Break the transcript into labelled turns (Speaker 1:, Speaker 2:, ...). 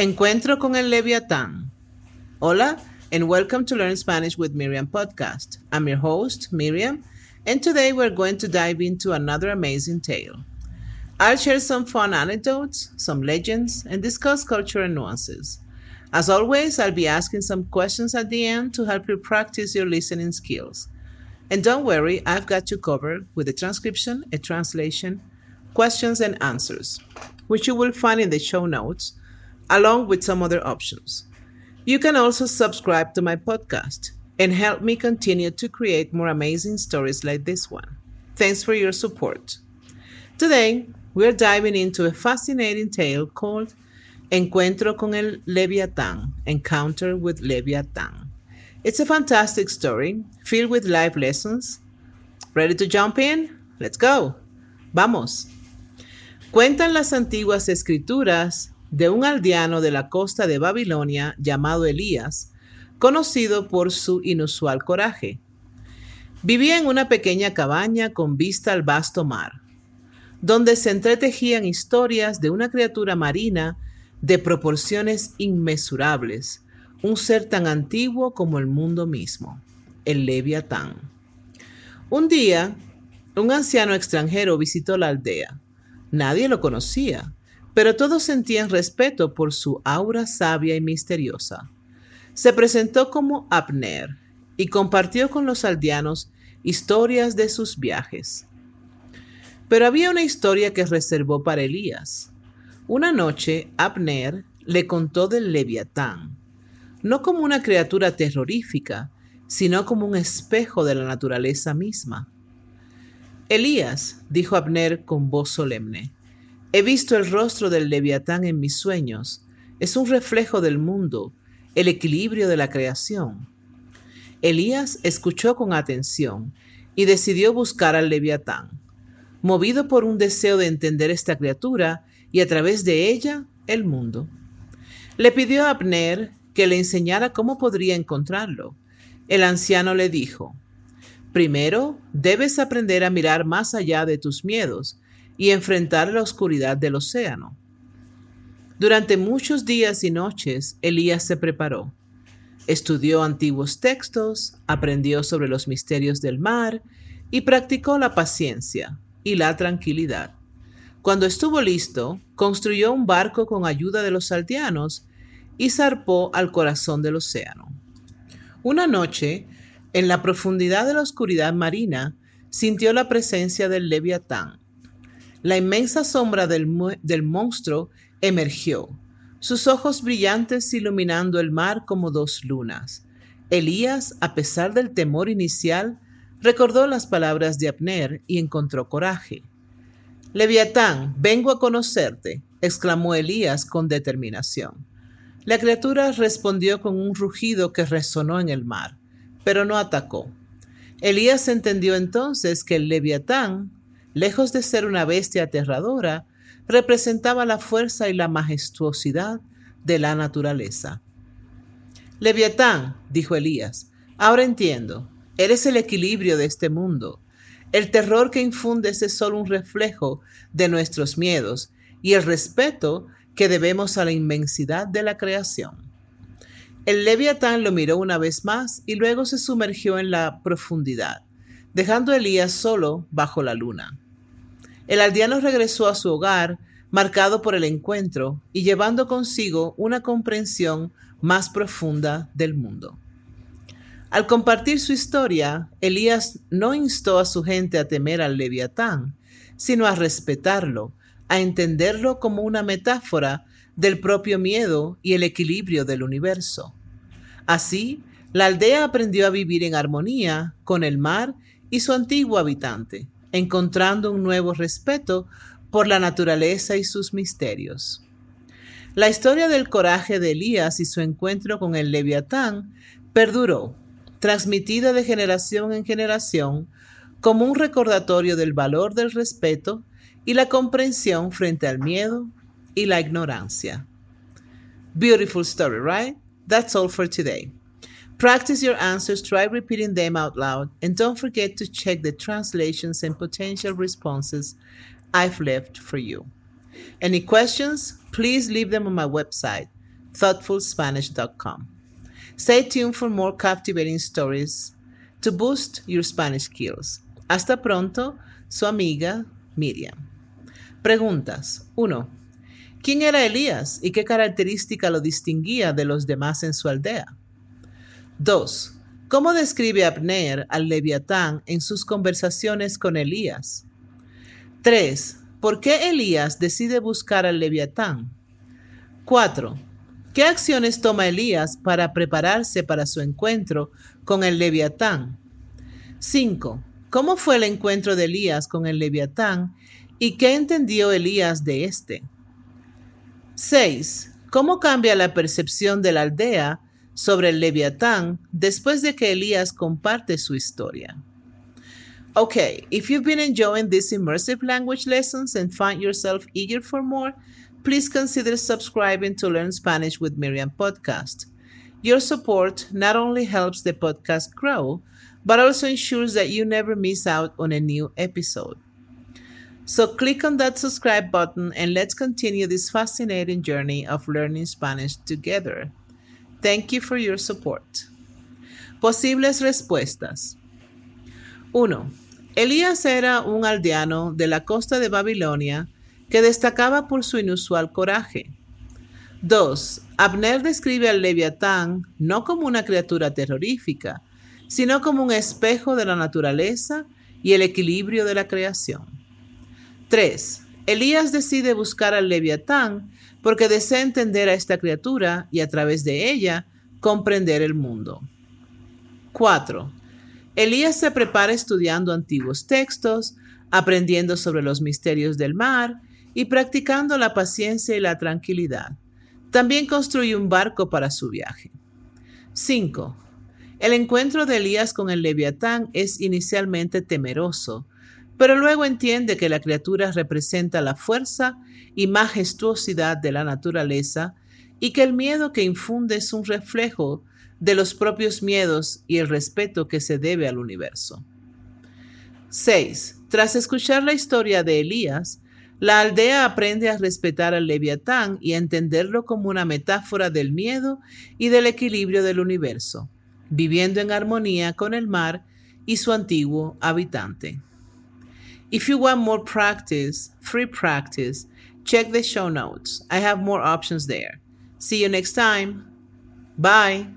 Speaker 1: Encuentro con el Leviatán. Hola, and welcome to Learn Spanish with Miriam podcast. I'm your host, Miriam, and today we're going to dive into another amazing tale. I'll share some fun anecdotes, some legends, and discuss cultural nuances. As always, I'll be asking some questions at the end to help you practice your listening skills. And don't worry, I've got you covered with a transcription, a translation, questions, and answers, which you will find in the show notes along with some other options. You can also subscribe to my podcast and help me continue to create more amazing stories like this one. Thanks for your support. Today, we're diving into a fascinating tale called Encuentro con el Leviatán, Encounter with Leviatán. It's a fantastic story filled with life lessons. Ready to jump in? Let's go. Vamos. Cuentan las antiguas escrituras de un aldeano de la costa de Babilonia llamado Elías, conocido por su inusual coraje. Vivía en una pequeña cabaña con vista al vasto mar, donde se entretejían historias de una criatura marina de proporciones inmesurables, un ser tan antiguo como el mundo mismo, el Leviatán. Un día, un anciano extranjero visitó la aldea. Nadie lo conocía pero todos sentían respeto por su aura sabia y misteriosa. Se presentó como Abner y compartió con los aldeanos historias de sus viajes. Pero había una historia que reservó para Elías. Una noche, Abner le contó del leviatán, no como una criatura terrorífica, sino como un espejo de la naturaleza misma. Elías, dijo Abner con voz solemne, He visto el rostro del leviatán en mis sueños. Es un reflejo del mundo, el equilibrio de la creación. Elías escuchó con atención y decidió buscar al leviatán, movido por un deseo de entender esta criatura y a través de ella el mundo. Le pidió a Abner que le enseñara cómo podría encontrarlo. El anciano le dijo, Primero, debes aprender a mirar más allá de tus miedos y enfrentar la oscuridad del océano. Durante muchos días y noches, Elías se preparó. Estudió antiguos textos, aprendió sobre los misterios del mar y practicó la paciencia y la tranquilidad. Cuando estuvo listo, construyó un barco con ayuda de los aldeanos y zarpó al corazón del océano. Una noche, en la profundidad de la oscuridad marina, sintió la presencia del leviatán la inmensa sombra del, monstruo emergió, sus ojos brillantes iluminando el mar como dos lunas. Elías, a pesar del temor inicial, recordó las palabras de Abner y encontró coraje. Leviatán, vengo a conocerte, exclamó Elías con determinación. La criatura respondió con un rugido que resonó en el mar, pero no atacó. Elías entendió entonces que el leviatán lejos de ser una bestia aterradora, representaba la fuerza y la majestuosidad de la naturaleza. Leviatán, dijo Elías, ahora entiendo, eres el equilibrio de este mundo. El terror que infundes es solo un reflejo de nuestros miedos y el respeto que debemos a la inmensidad de la creación. El leviatán lo miró una vez más y luego se sumergió en la profundidad dejando a Elías solo bajo la luna. El aldeano regresó a su hogar, marcado por el encuentro y llevando consigo una comprensión más profunda del mundo. Al compartir su historia, Elías no instó a su gente a temer al leviatán, sino a respetarlo, a entenderlo como una metáfora del propio miedo y el equilibrio del universo. Así, la aldea aprendió a vivir en armonía con el mar y su antiguo habitante, encontrando un nuevo respeto por la naturaleza y sus misterios. La historia del coraje de Elías y su encuentro con el leviatán perduró, transmitida de generación en generación, como un recordatorio del valor del respeto y la comprensión frente al miedo y la ignorancia. Beautiful story, right? That's all for today. Practice your answers, try repeating them out loud, and don't forget to check the translations and potential responses I've left for you. Any questions? Please leave them on my website, thoughtfulspanish.com. Stay tuned for more captivating stories to boost your Spanish skills. Hasta pronto, su amiga Miriam. Preguntas. 1. ¿Quién era Elías y qué característica lo distinguía de los demás en su aldea? 2. ¿Cómo describe Abner al leviatán en sus conversaciones con Elías? 3. ¿Por qué Elías decide buscar al leviatán? 4. ¿Qué acciones toma Elías para prepararse para su encuentro con el leviatán? 5. ¿Cómo fue el encuentro de Elías con el leviatán y qué entendió Elías de éste? 6. ¿Cómo cambia la percepción de la aldea sobre el leviatán después de que Elías comparte su historia? Okay, if you've been enjoying these immersive language lessons and find yourself eager for more, please consider subscribing to Learn Spanish with Miriam podcast. Your support not only helps the podcast grow, but also ensures that you never miss out on a new episode. So click on that subscribe button and let's continue this fascinating journey of learning Spanish together. Thank you for your support. Posibles respuestas. 1. Elías era un aldeano de la costa de Babilonia que destacaba por su inusual coraje. 2. Abner describe al leviatán no como una criatura terrorífica, sino como un espejo de la naturaleza y el equilibrio de la creación. 3. Elías decide buscar al leviatán porque desea entender a esta criatura y a través de ella comprender el mundo. 4. Elías se prepara estudiando antiguos textos, aprendiendo sobre los misterios del mar y practicando la paciencia y la tranquilidad. También construye un barco para su viaje. 5. El encuentro de Elías con el leviatán es inicialmente temeroso, pero luego entiende que la criatura representa la fuerza y majestuosidad de la naturaleza y que el miedo que infunde es un reflejo de los propios miedos y el respeto que se debe al universo. 6. Tras escuchar la historia de Elías, la aldea aprende a respetar al leviatán y a entenderlo como una metáfora del miedo y del equilibrio del universo, viviendo en armonía con el mar y su antiguo habitante. If you want more practice, free practice, check the show notes. I have more options there. See you next time. Bye.